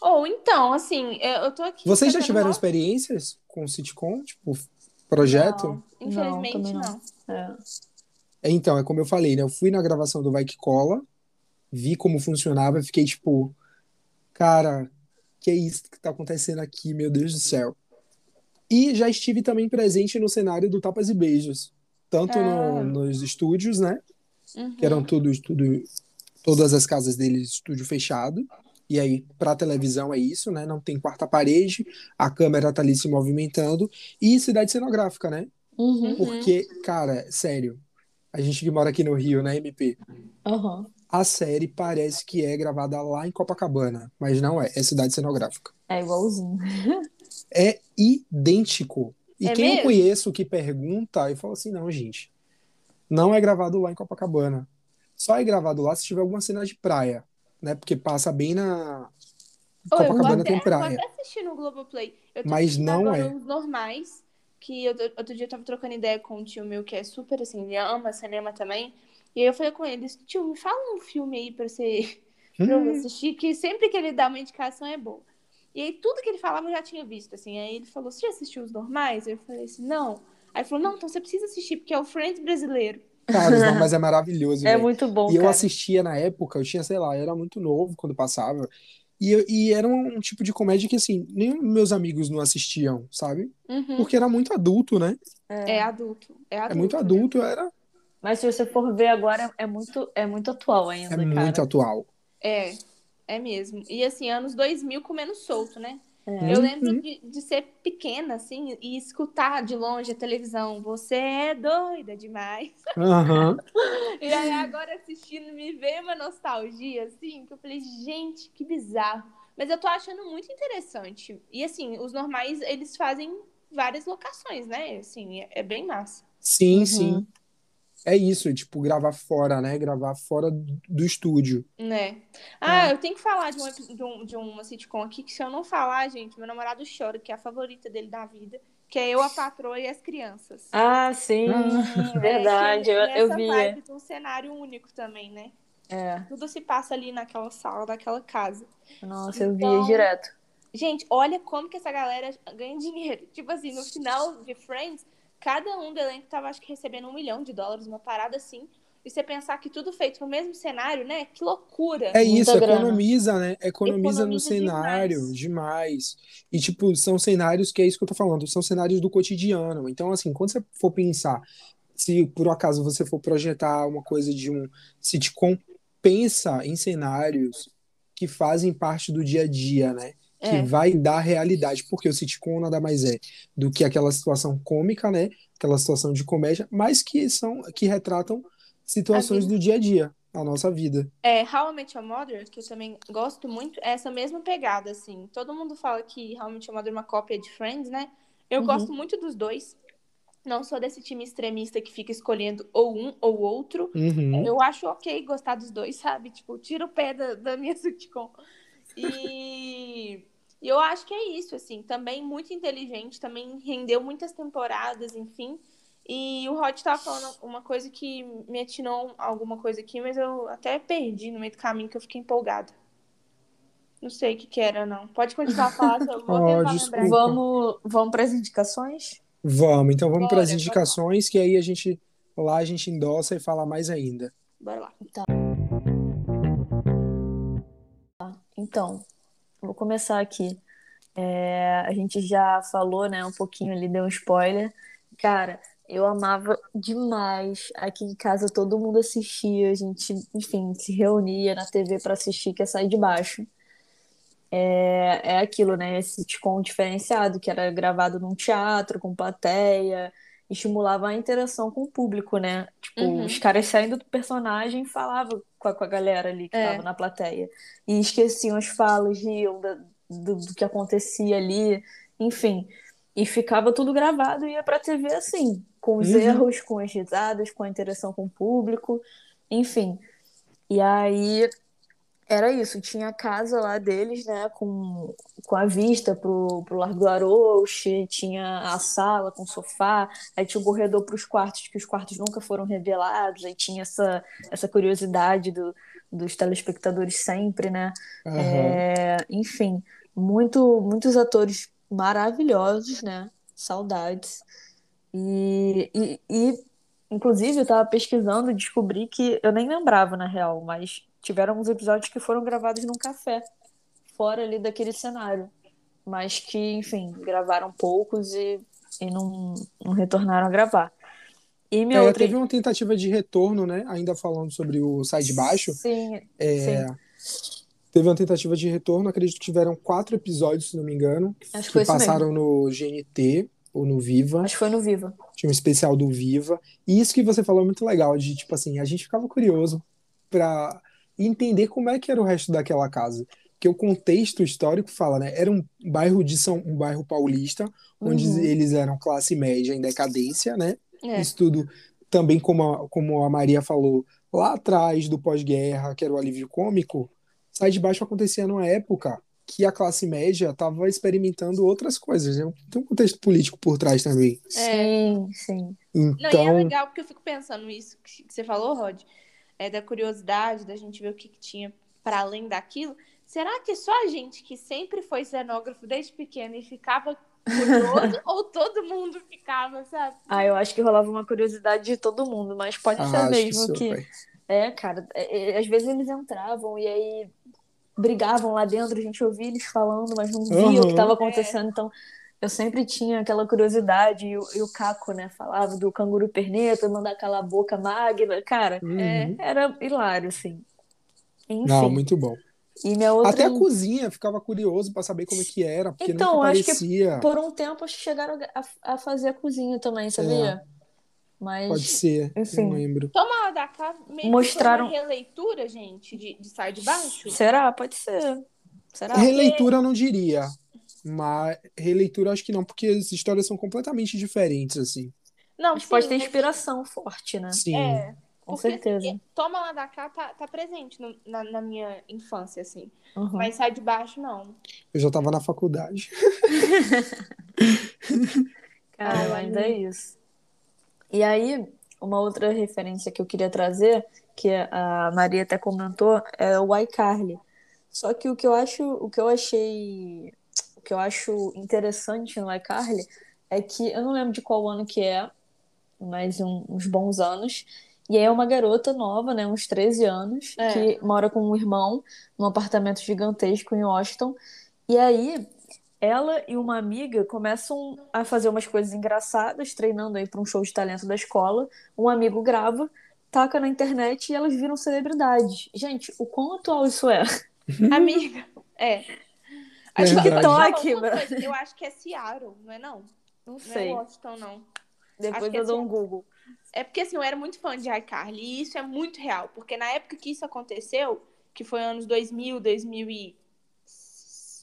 Ou então, assim, eu eu tô aqui. Vocês já tiveram mó- experiências com sitcom, tipo, projeto? Não, infelizmente não. não. É. Então, é como eu falei, né? Eu fui na gravação do Vai Que Cola, vi como funcionava, e fiquei tipo, cara, que é isso que tá acontecendo aqui, meu Deus do céu. E já estive também presente no cenário do Tapas e Beijos, tanto no- Ah. nos estúdios, né? Uhum. Que eram tudo, tudo, todas as casas deles, estúdio fechado. E aí, pra televisão é isso, né? Não tem quarta parede, a câmera tá ali se movimentando. E cidade cenográfica, né? Uhum. Porque, cara, sério, a gente que mora aqui no Rio, né, MP? Aham. A série parece que é gravada lá em Copacabana, mas não é, é cidade cenográfica. É igualzinho. É idêntico. E É quem eu mesmo? conheço que pergunta, eu falo assim, não, gente, não é gravado lá em Copacabana. Só é gravado lá se tiver alguma cena de praia, né? Porque passa bem na Ô, eu Copacabana até, tem eu praia. vou até assistir no Globoplay. Eu tô Mas não é. normais, que eu, outro dia eu tava trocando ideia com um tio meu que é super assim, ele ama cinema também. E aí eu falei com ele, tio, me fala um filme aí pra você pra eu Hum, assistir, que sempre que ele dá uma indicação é boa. E aí tudo que ele falava eu já tinha visto, assim. Aí ele falou, você já assistiu os normais? Eu falei assim, não. Aí ele falou, não, então você precisa assistir, porque é o Friends brasileiro. cara, os normais é maravilhoso, É muito bom, E eu cara. assistia na época, eu tinha, sei lá, eu era muito novo quando passava. E, eu- e era um tipo de comédia que, assim, nem meus amigos não assistiam, sabe? Uhum. Porque era muito adulto, né? É adulto. É adulto. É muito né? adulto, era Mas se você for ver agora, é muito, é muito atual é ainda, muito cara. atual. É, é mesmo. E assim, anos 2000 comendo solto, né? É. Eu Uhum. lembro de, de ser pequena, assim, e escutar de longe a televisão. Você é doida demais. Aham. E aí agora assistindo me veio uma nostalgia, assim, que eu falei, gente, que bizarro. Mas eu tô achando muito interessante. E assim, os normais, eles fazem várias locações, né? Assim, é, é bem massa. Sim, Uhum. sim. É isso, tipo, gravar fora, né? Gravar fora do estúdio. Né? Ah, É. eu tenho que falar de, um, epi- de, um, de uma sitcom aqui, que se eu não falar, gente, meu namorado chora, que é a favorita dele da vida, que é Eu, a Patroa e as Crianças. Ah, sim, Ah. verdade. É, Eu, que eu vi. vibe de um cenário único também, né? É. Tudo se passa ali naquela sala, daquela casa. Nossa, eu Então- via direto. Gente, olha como que essa galera ganha dinheiro. Tipo assim, no final de Friends, cada um do elenco tava, acho que, recebendo um milhão de dólares, uma parada assim, E você pensar que tudo feito no mesmo cenário, né? Que loucura. É isso, grana. economiza, né? Economiza, no Economiza cenário demais. E, tipo, são cenários que é isso que eu tô falando, são cenários do cotidiano. Então, assim, quando você for pensar, se por acaso você for projetar uma coisa de um sitcom, pensa em cenários que fazem parte do dia a dia, né? Que É. vai dar realidade, porque o sitcom nada mais é do que aquela situação cômica, né? Aquela situação de comédia, mas que são que retratam situações do dia a dia, a nossa vida. É, How I Met Your Mother, que eu também gosto muito, é essa mesma pegada, assim. Todo mundo fala que How I Met Your Mother é uma cópia de Friends, né? Eu Uhum. gosto muito dos dois. Não sou desse time extremista que fica escolhendo ou um ou outro. Uhum. Eu acho ok gostar dos dois, sabe? Tipo, tira o pé da, da minha sitcom. E, e eu acho que é isso, assim. Também muito inteligente, também rendeu muitas temporadas, enfim. E o Rod tava falando uma coisa que me atinou alguma coisa aqui, mas eu até perdi no meio do caminho, que eu fiquei empolgada. Não sei o que que era, não. Pode continuar a falar, eu vou Oh, tentar desculpa. lembrar. Vamos, vamos para as indicações? Vamos, então vamos para as indicações, que aí a gente lá a gente endossa e fala mais ainda. Bora lá. Então, vou começar aqui. É, a gente já falou, né, um pouquinho ali, deu um spoiler. Cara, eu amava demais. Aqui em casa todo mundo assistia, a gente, enfim, se reunia na TV para assistir, que é sair de baixo. É, é aquilo, né? Esse sitcom diferenciado, que era gravado num teatro, com plateia, estimulava a interação com o público, né? Tipo, Uhum. os caras saindo do personagem falavam com a, com a galera ali que É. tava na plateia. E esqueciam as falas, riam da- do, do que acontecia ali, enfim. E ficava tudo gravado e ia pra TV assim, com os Uhum. erros, com as risadas, com a interação com o público, enfim. E aí era isso, tinha a casa lá deles, né, com, com a vista pro, pro Largo do Arouche, tinha a sala com sofá, aí tinha o corredor pros quartos, que os quartos nunca foram revelados, aí tinha essa, essa curiosidade do, dos telespectadores sempre, né? Aham. É, enfim, muito, muitos atores maravilhosos, né? Saudades. E, e, e, inclusive, eu tava pesquisando e descobri que eu nem lembrava, na real, mas tiveram alguns episódios que foram gravados num café, fora ali daquele cenário. Mas que, enfim, gravaram poucos e, e não, não retornaram a gravar. E minha É, outra. teve uma tentativa de retorno, né? Ainda falando sobre o Sai de Baixo. Sim, É, sim. teve uma tentativa de retorno, acredito que tiveram quatro episódios, se não me engano, Acho que passaram no GNT ou no Viva. Acho que foi no Viva. Tinha um especial do Viva. E isso que você falou é muito legal, de tipo assim, a gente ficava curioso pra entender como é que era o resto daquela casa. Porque o contexto histórico fala, né? Era um bairro de São, um bairro paulista, onde Uhum. eles eram classe média em decadência, né? É. Isso tudo também, como a, como a Maria falou, lá atrás do pós-guerra, que era o alívio cômico, Sai de Baixo acontecia numa época que a classe média estava experimentando outras coisas, né? Tem um contexto político por trás também. Sim, sim. Não, e é Então, legal porque eu fico pensando isso que você falou, Rod, é da curiosidade, da gente ver o que, que tinha para além daquilo. Será que só a gente que sempre foi cenógrafo desde pequeno e ficava curioso ou todo mundo ficava, sabe? Ah, eu acho que rolava uma curiosidade de todo mundo, mas pode ah, ser mesmo super. que. É, cara, é, é, às vezes eles entravam e aí brigavam lá dentro, a gente ouvia eles falando, mas não via o que estava acontecendo, então eu sempre tinha aquela curiosidade, e o, e o Caco, né, falava do canguru perneta, mandar aquela boca magna, cara, Uhum. É. era hilário, assim. Enfim, Não, muito bom. e minha outra... Até a cozinha ficava curioso para saber como é que era, porque Então, nunca acho que por um tempo acho que chegaram a, a fazer a cozinha também, sabia? Mas, É. Pode ser, enfim. não lembro. Toma lá da cá, meio Mostraram- uma releitura, gente, de, de Sai de Baixo. será? Pode ser. Será? Releitura eu não diria, mas releitura acho que não, porque as histórias são completamente diferentes, assim. Não, Mas pode ter inspiração forte, né? Sim. É, Com certeza. assim, Toma lá da cá tá, tá presente no- na, na minha infância, assim. Uhum. Mas Sai de Baixo, não. Eu já tava na faculdade. Cara, Ai, mas é isso. E aí, uma outra referência que eu queria trazer, que a Maria até comentou, é o iCarly. Só que o que eu acho, o que eu achei, que eu acho interessante no iCarly é que eu não lembro de qual ano que é, mas um- uns bons anos, E aí é uma garota nova, né, uns 13 anos, É. que mora com um irmão num apartamento gigantesco em Washington. E aí ela e uma amiga começam a fazer umas coisas engraçadas, treinando aí para um show de talento da escola. Um amigo grava, taca na internet e elas viram celebridades. Gente, o quão atual isso é? Amiga, é. É Acho que TikTok, uma coisa, Eu acho que é Seattle, não é não? Não Não sei. é Washington, não. Depois que eu é dou um. Google. É porque assim, eu era muito fã de iCarly e isso é muito real. Porque na época que isso aconteceu, que foi anos 2000, 2008,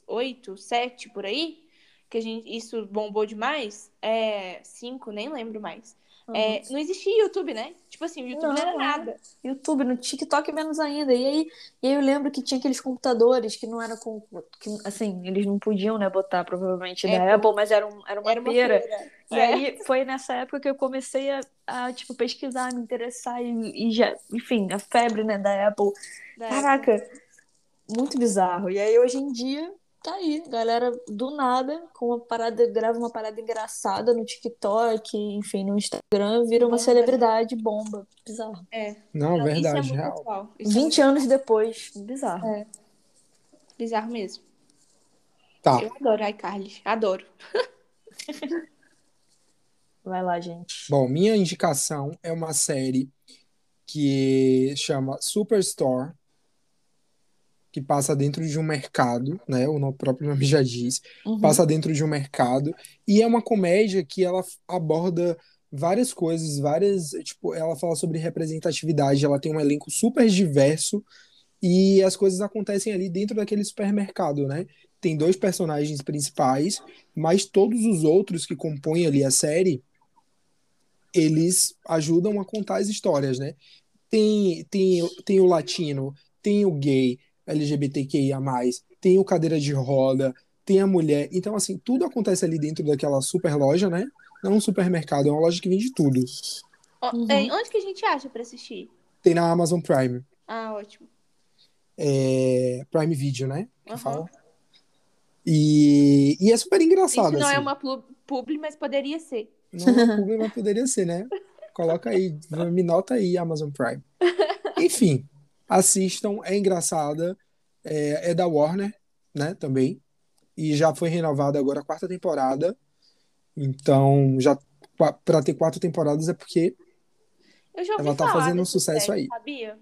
2007, por aí, que a gente, isso bombou demais, é, 5, nem lembro mais. É, não existia YouTube, né? Tipo assim, o YouTube não, era Não, nada. YouTube, no TikTok menos ainda. E aí, e aí eu lembro que tinha aqueles computadores que não eram com. Que, assim, eles não podiam, né, botar provavelmente da Apple. Apple, mas era, um, era uma Era uma pera. E É. aí foi nessa época que eu comecei a, a, tipo, pesquisar, me interessar e, e já, enfim, a febre, né, da Apple. Da Caraca, muito bizarro. E aí hoje em dia tá aí, galera do nada, com uma parada, grava uma parada engraçada no TikTok, enfim, no Instagram, vira uma Bomba. celebridade bomba. Bizarro. É. Não, Não, verdade, isso é muito real. atual. Isso é 20 anos depois, bizarro. É. bizarro mesmo. Tá. Eu adoro iCarly. Adoro. Vai lá, gente. Bom, minha indicação é uma série que chama Superstore, que passa dentro de um mercado, né? O próprio nome já diz. Uhum. Passa dentro de um mercado. E é uma comédia que ela aborda várias coisas, várias. Tipo, ela fala sobre representatividade, ela tem um elenco super diverso e as coisas acontecem ali dentro daquele supermercado, né? Tem dois personagens principais, mas todos os outros que compõem ali a série, eles ajudam a contar as histórias, né? Tem, tem, tem o latino, tem o gay, LGBTQIA+, tem o cadeira de roda, tem a mulher. Então, assim, tudo acontece ali dentro daquela super loja, né? Não um supermercado, é uma loja que vende tudo. Uhum. é, onde que a gente acha pra assistir? Tem na Amazon Prime. Ah, ótimo. É, Prime Video, né? Que Aham. fala. E, e é super engraçado, Isso não assim. é uma publi, mas poderia ser. Não é uma publi, mas poderia ser, né? Coloca aí, me nota aí, Amazon Prime. Enfim, assistam, é engraçada. É, é da Warner, né? Também. E já foi renovada agora a quarta temporada. Então, já para ter quatro temporadas é porque Eu já ouvi Ela tá falar fazendo um sucesso série, aí. Sabia?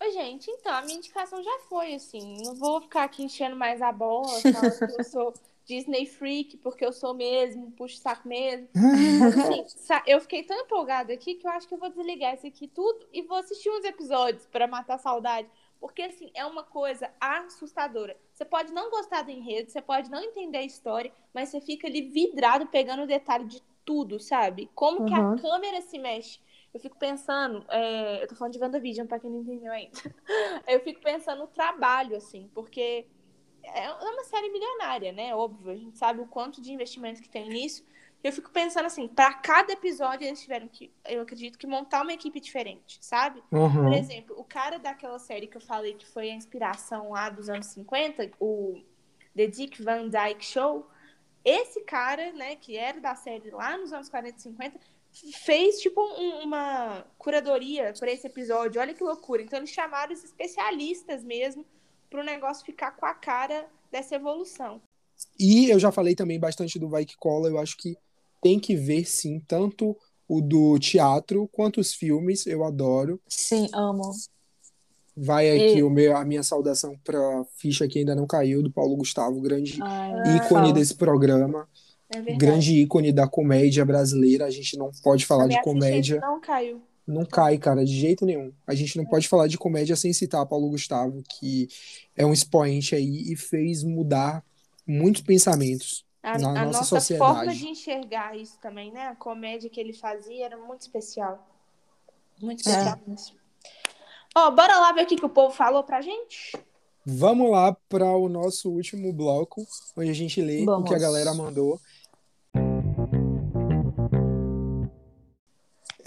Oi, gente, então, a minha indicação já foi, assim. Não vou ficar aqui enchendo mais a bola, eu sou Disney freak, porque eu sou mesmo, puxo saco mesmo. Assim, eu fiquei tão empolgada aqui que eu acho que eu vou desligar isso aqui tudo e vou assistir uns episódios pra matar a saudade. Porque, assim, é uma coisa assustadora. Você pode não gostar do enredo, você pode não entender a história, mas você fica ali vidrado pegando o detalhe de tudo, sabe? Como que a Uhum. câmera se mexe. Eu fico pensando, é, eu tô falando de WandaVision, pra quem não entendeu ainda. Eu fico pensando no trabalho, assim, porque é uma série milionária, né? Óbvio, a gente sabe o quanto de investimento que tem nisso. Eu fico pensando assim, pra cada episódio eles tiveram que, eu acredito que montar uma equipe diferente, sabe? Por Uhum. exemplo, o cara daquela série que eu falei que foi a inspiração lá dos anos 50, o The Dick Van Dyke Show, esse cara, né, que era da série lá nos anos 40 e 50, fez tipo um- uma curadoria para esse episódio. Olha que loucura. Então eles chamaram os especialistas mesmo para o negócio ficar com a cara dessa evolução. E eu já falei também bastante do Vai Que Cola, eu acho que tem que ver sim, tanto o do teatro quanto os filmes, eu adoro. Sim, amo. Vai aqui E- o meu, a minha saudação para ficha que ainda não caiu, do Paulo Gustavo, grande Ai, ícone fala. desse programa, É grande ícone da comédia brasileira. A gente não pode falar minha de ficha comédia, não caiu. Não cai, cara, de jeito nenhum. A gente não pode falar de comédia sem citar Paulo Gustavo, que é um expoente aí e fez mudar muitos pensamentos. A, Na a nossa nossa sociedade. forma de enxergar isso também, né? A comédia que ele fazia era muito especial. Muito É. especial mesmo. Ó, bora lá ver o que, que o povo falou pra gente? Vamos lá para o nosso último bloco, onde a gente lê o Vamos. que a galera mandou.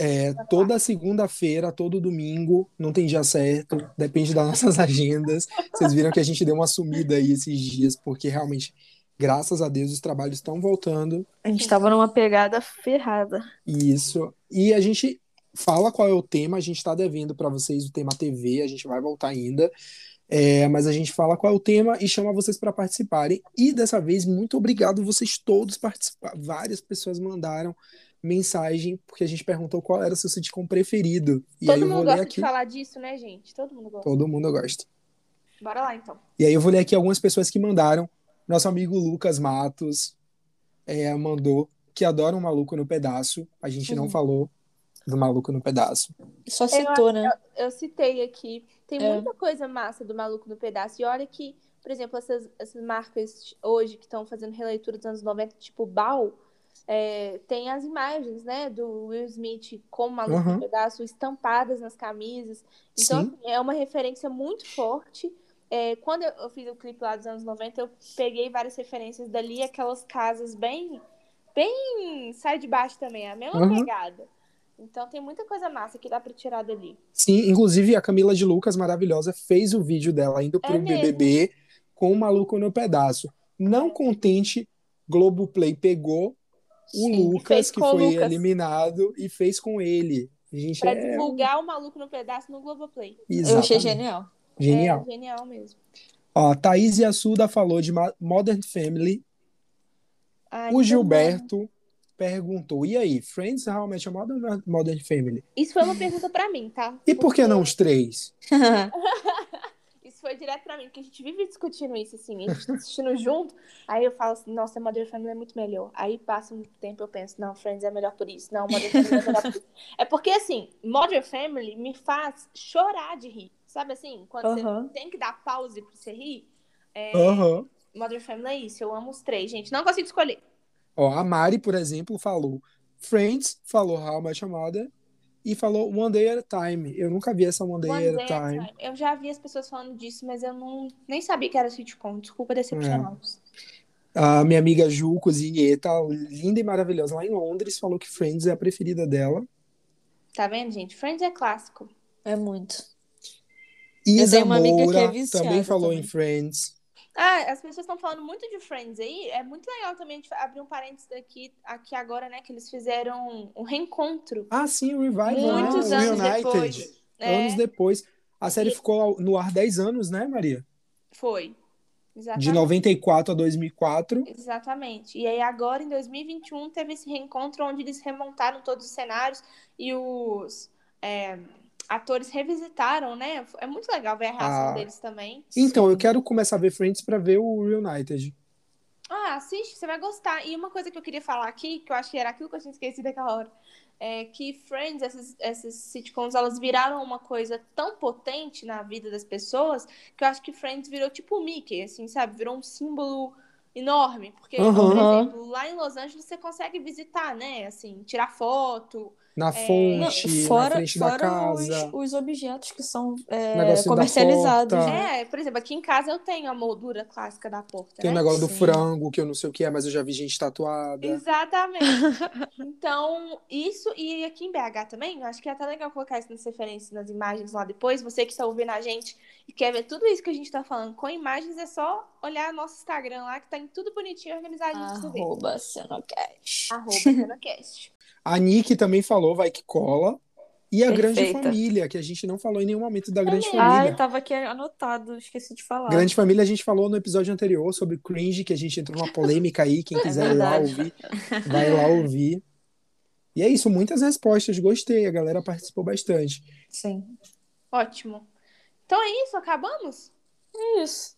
É, toda segunda-feira, todo domingo, não tem dia certo, depende das nossas agendas. Vocês viram que a gente deu uma sumida aí esses dias, porque realmente, graças a Deus, os trabalhos estão voltando. A gente tava numa pegada ferrada. Isso. E a gente fala qual é o tema. A gente está devendo para vocês o tema TV, a gente vai voltar ainda. É, mas a gente fala qual é o tema e chama vocês para participarem. E dessa vez, muito obrigado vocês todos participar. Várias pessoas mandaram mensagem porque a gente perguntou qual era o seu sitcom preferido. E Todo aí eu mundo gosta aqui. de falar disso, né, gente? Todo mundo gosta. Todo mundo gosta. Bora lá, então. E aí eu vou ler aqui algumas pessoas que mandaram. Nosso amigo Lucas Matos é, mandou que adora um maluco no pedaço. A gente não Uhum. falou do maluco no pedaço. Só citou, né? Eu citei aqui. Tem É. muita coisa massa do Maluco no Pedaço. E olha que, por exemplo, essas, essas marcas hoje que estão fazendo releitura dos anos 90, tipo Bal, é, tem as imagens, né, do Will Smith com o Maluco Uhum. no Pedaço estampadas nas camisas. Então, Sim. assim, é uma referência muito forte. É, quando eu, eu fiz o clipe lá dos anos 90, eu peguei várias referências dali, aquelas casas bem, bem sai de baixo também, a mesma Uhum. pegada. Então tem muita coisa massa que dá pra tirar dali. Sim, inclusive a Camila de Lucas, maravilhosa, fez o vídeo dela indo pro É? BBB com o maluco no pedaço. Não contente, Globoplay pegou o Sim, Lucas, que foi Lucas. eliminado, e fez com ele. Gente, Pra é divulgar o maluco no pedaço no Globoplay. Eu achei exatamente. genial. Genial. É genial mesmo. Ó, Thaís Yassuda falou de Modern Family. Ai, O Gilberto perguntou: e aí, Friends, Your Mother ou Modern Family? Isso foi uma pergunta pra mim, tá? E por que Porque não os três? Isso foi direto pra mim, porque a gente vive discutindo isso, assim. A gente tá assistindo junto. Aí eu falo assim, nossa, Mother Family é muito melhor. Aí passa um tempo eu penso, não, Friends é melhor por isso. Não, Mother Family é melhor por isso. É porque, assim, Mother Family me faz chorar de rir. Sabe assim? Quando você tem que dar pause pra você rir. É. Mother Family é isso. Eu amo os três, gente. Não consigo escolher. Ó, a Mari, por exemplo, falou Friends, falou How I Met Your Mother e falou One Day at a Time. Eu nunca vi essa One Day One at Day a at a Time. Time. Eu já vi as pessoas falando disso, mas eu não nem sabia que era sitcom. Desculpa decepcioná-los. A minha amiga Ju Cozinheta, linda e maravilhosa lá em Londres, falou que Friends é a preferida dela. Tá vendo, gente? Friends é clássico. É muito. Isa tenho uma amiga que é Moura viciada também falou também. em Friends. Ah, as pessoas estão falando muito de Friends aí. É muito legal também a gente abrir um parênteses aqui, aqui agora, né? Que eles fizeram um reencontro. Ah, sim, o Revival, Muitos o anos Reunited. depois. É, Anos depois. A série ficou no ar 10 anos, né, Maria? foi. De Exatamente. 94 a 2004. Exatamente. E aí agora, em 2021, teve esse reencontro onde eles remontaram todos os cenários e os é, atores revisitaram, né? É muito legal ver a reação Ah. deles também. Então, eu quero começar a ver Friends pra ver o Reunited. Ah, assiste, você vai gostar. E uma coisa que eu queria falar aqui, que eu acho que era aquilo que eu tinha esquecido daquela hora, é que Friends, essas, essas sitcoms, elas viraram uma coisa tão potente na vida das pessoas que eu acho que Friends virou tipo o Mickey, assim, sabe? Virou um símbolo enorme. Porque, por Aham. exemplo, lá em Los Angeles você consegue visitar, né? Assim, tirar foto. Na É, fonte, na fora frente da fora os, casa. os objetos que são é, da comercializados. né? É, por exemplo, aqui em casa eu tenho a moldura clássica da porta, Tem o né? negócio do Sim. frango, que eu não sei o que é, mas eu já vi gente tatuada. Exatamente. Então, isso, e aqui em BH também, eu acho que é até legal colocar isso nas referências, nas imagens lá depois. Você que está ouvindo a gente e quer ver tudo isso que a gente está falando com imagens, é só olhar nosso Instagram lá, que tá em tudo bonitinho, organizadinho ver. Arroba Cenocast. Arroba Cenocast. A Nick também falou, vai que cola. E a Grande Perfeita. Família, que a gente não falou em nenhum momento da Grande mesmo. Família. Ai, tava aqui anotado, esqueci de falar. Grande Família, a gente falou no episódio anterior sobre cringe, que a gente entrou numa polêmica aí. Quem quiser ir lá ouvir, vai lá ouvir. E é isso, muitas respostas, gostei. A galera participou bastante. Sim. Ótimo. Então é isso, acabamos? É isso.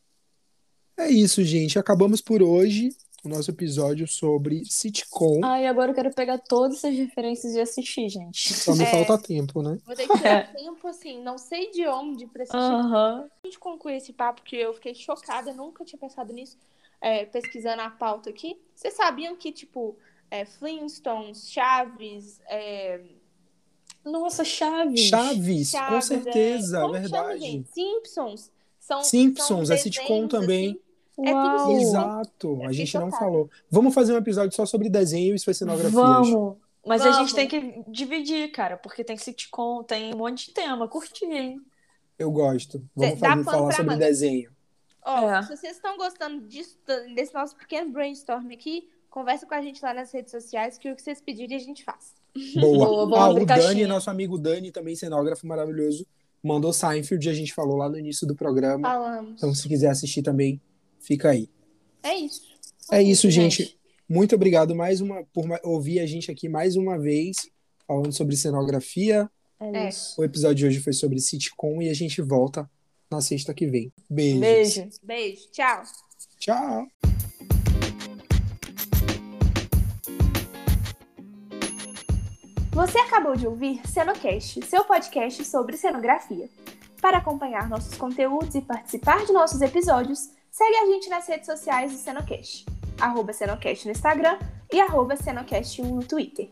É isso, gente. Acabamos por hoje o nosso episódio sobre sitcom. Ah, e agora eu quero pegar todas essas referências e assistir, gente. Só me É. falta tempo, né? Vou ter que tirar tempo, assim, não sei de onde pra assistir. Aham. A gente conclui esse papo que eu fiquei chocada, eu nunca tinha pensado nisso, é, pesquisando a pauta aqui. Vocês sabiam que, tipo, é, Flintstones, Chaves, é, Nossa, Chaves. Chaves, com Chaves, certeza, é, como chama, verdade. gente? Simpsons. São, Simpsons, são é sitcom também. assim. É tudo Uau. sitcom. Exato, a gente não falou. Vamos fazer um episódio só sobre desenho e suas cenografias. Vamos. Mas a Vamos. gente tem que dividir, cara, porque tem sitcom, tem um monte de tema. Curti, hein? Eu gosto. Vamos fazer, falar sobre manga. desenho. Ó, É. se vocês estão gostando disso, desse nosso pequeno brainstorm aqui, conversa com a gente lá nas redes sociais, que o que vocês pedirem a gente faz. Boa. Boa, vamos ah, o Dani, nosso amigo Dani, também cenógrafo maravilhoso, mandou Seinfeld, a gente falou lá no início do programa. Falamos. Então, se quiser assistir também, fica aí. É isso. É isso, gente. Muito obrigado mais uma por ouvir a gente aqui mais uma vez falando sobre cenografia. É É. isso. O episódio de hoje foi sobre sitcom e a gente volta na sexta que vem. Beijos. Beijo. Beijo. Tchau. Tchau. Você acabou de ouvir Cenocast, seu podcast sobre cenografia. Para acompanhar nossos conteúdos e participar de nossos episódios, segue a gente nas redes sociais do Cenocast. Arroba Cenocast no Instagram e arroba Cenocast1 no Twitter.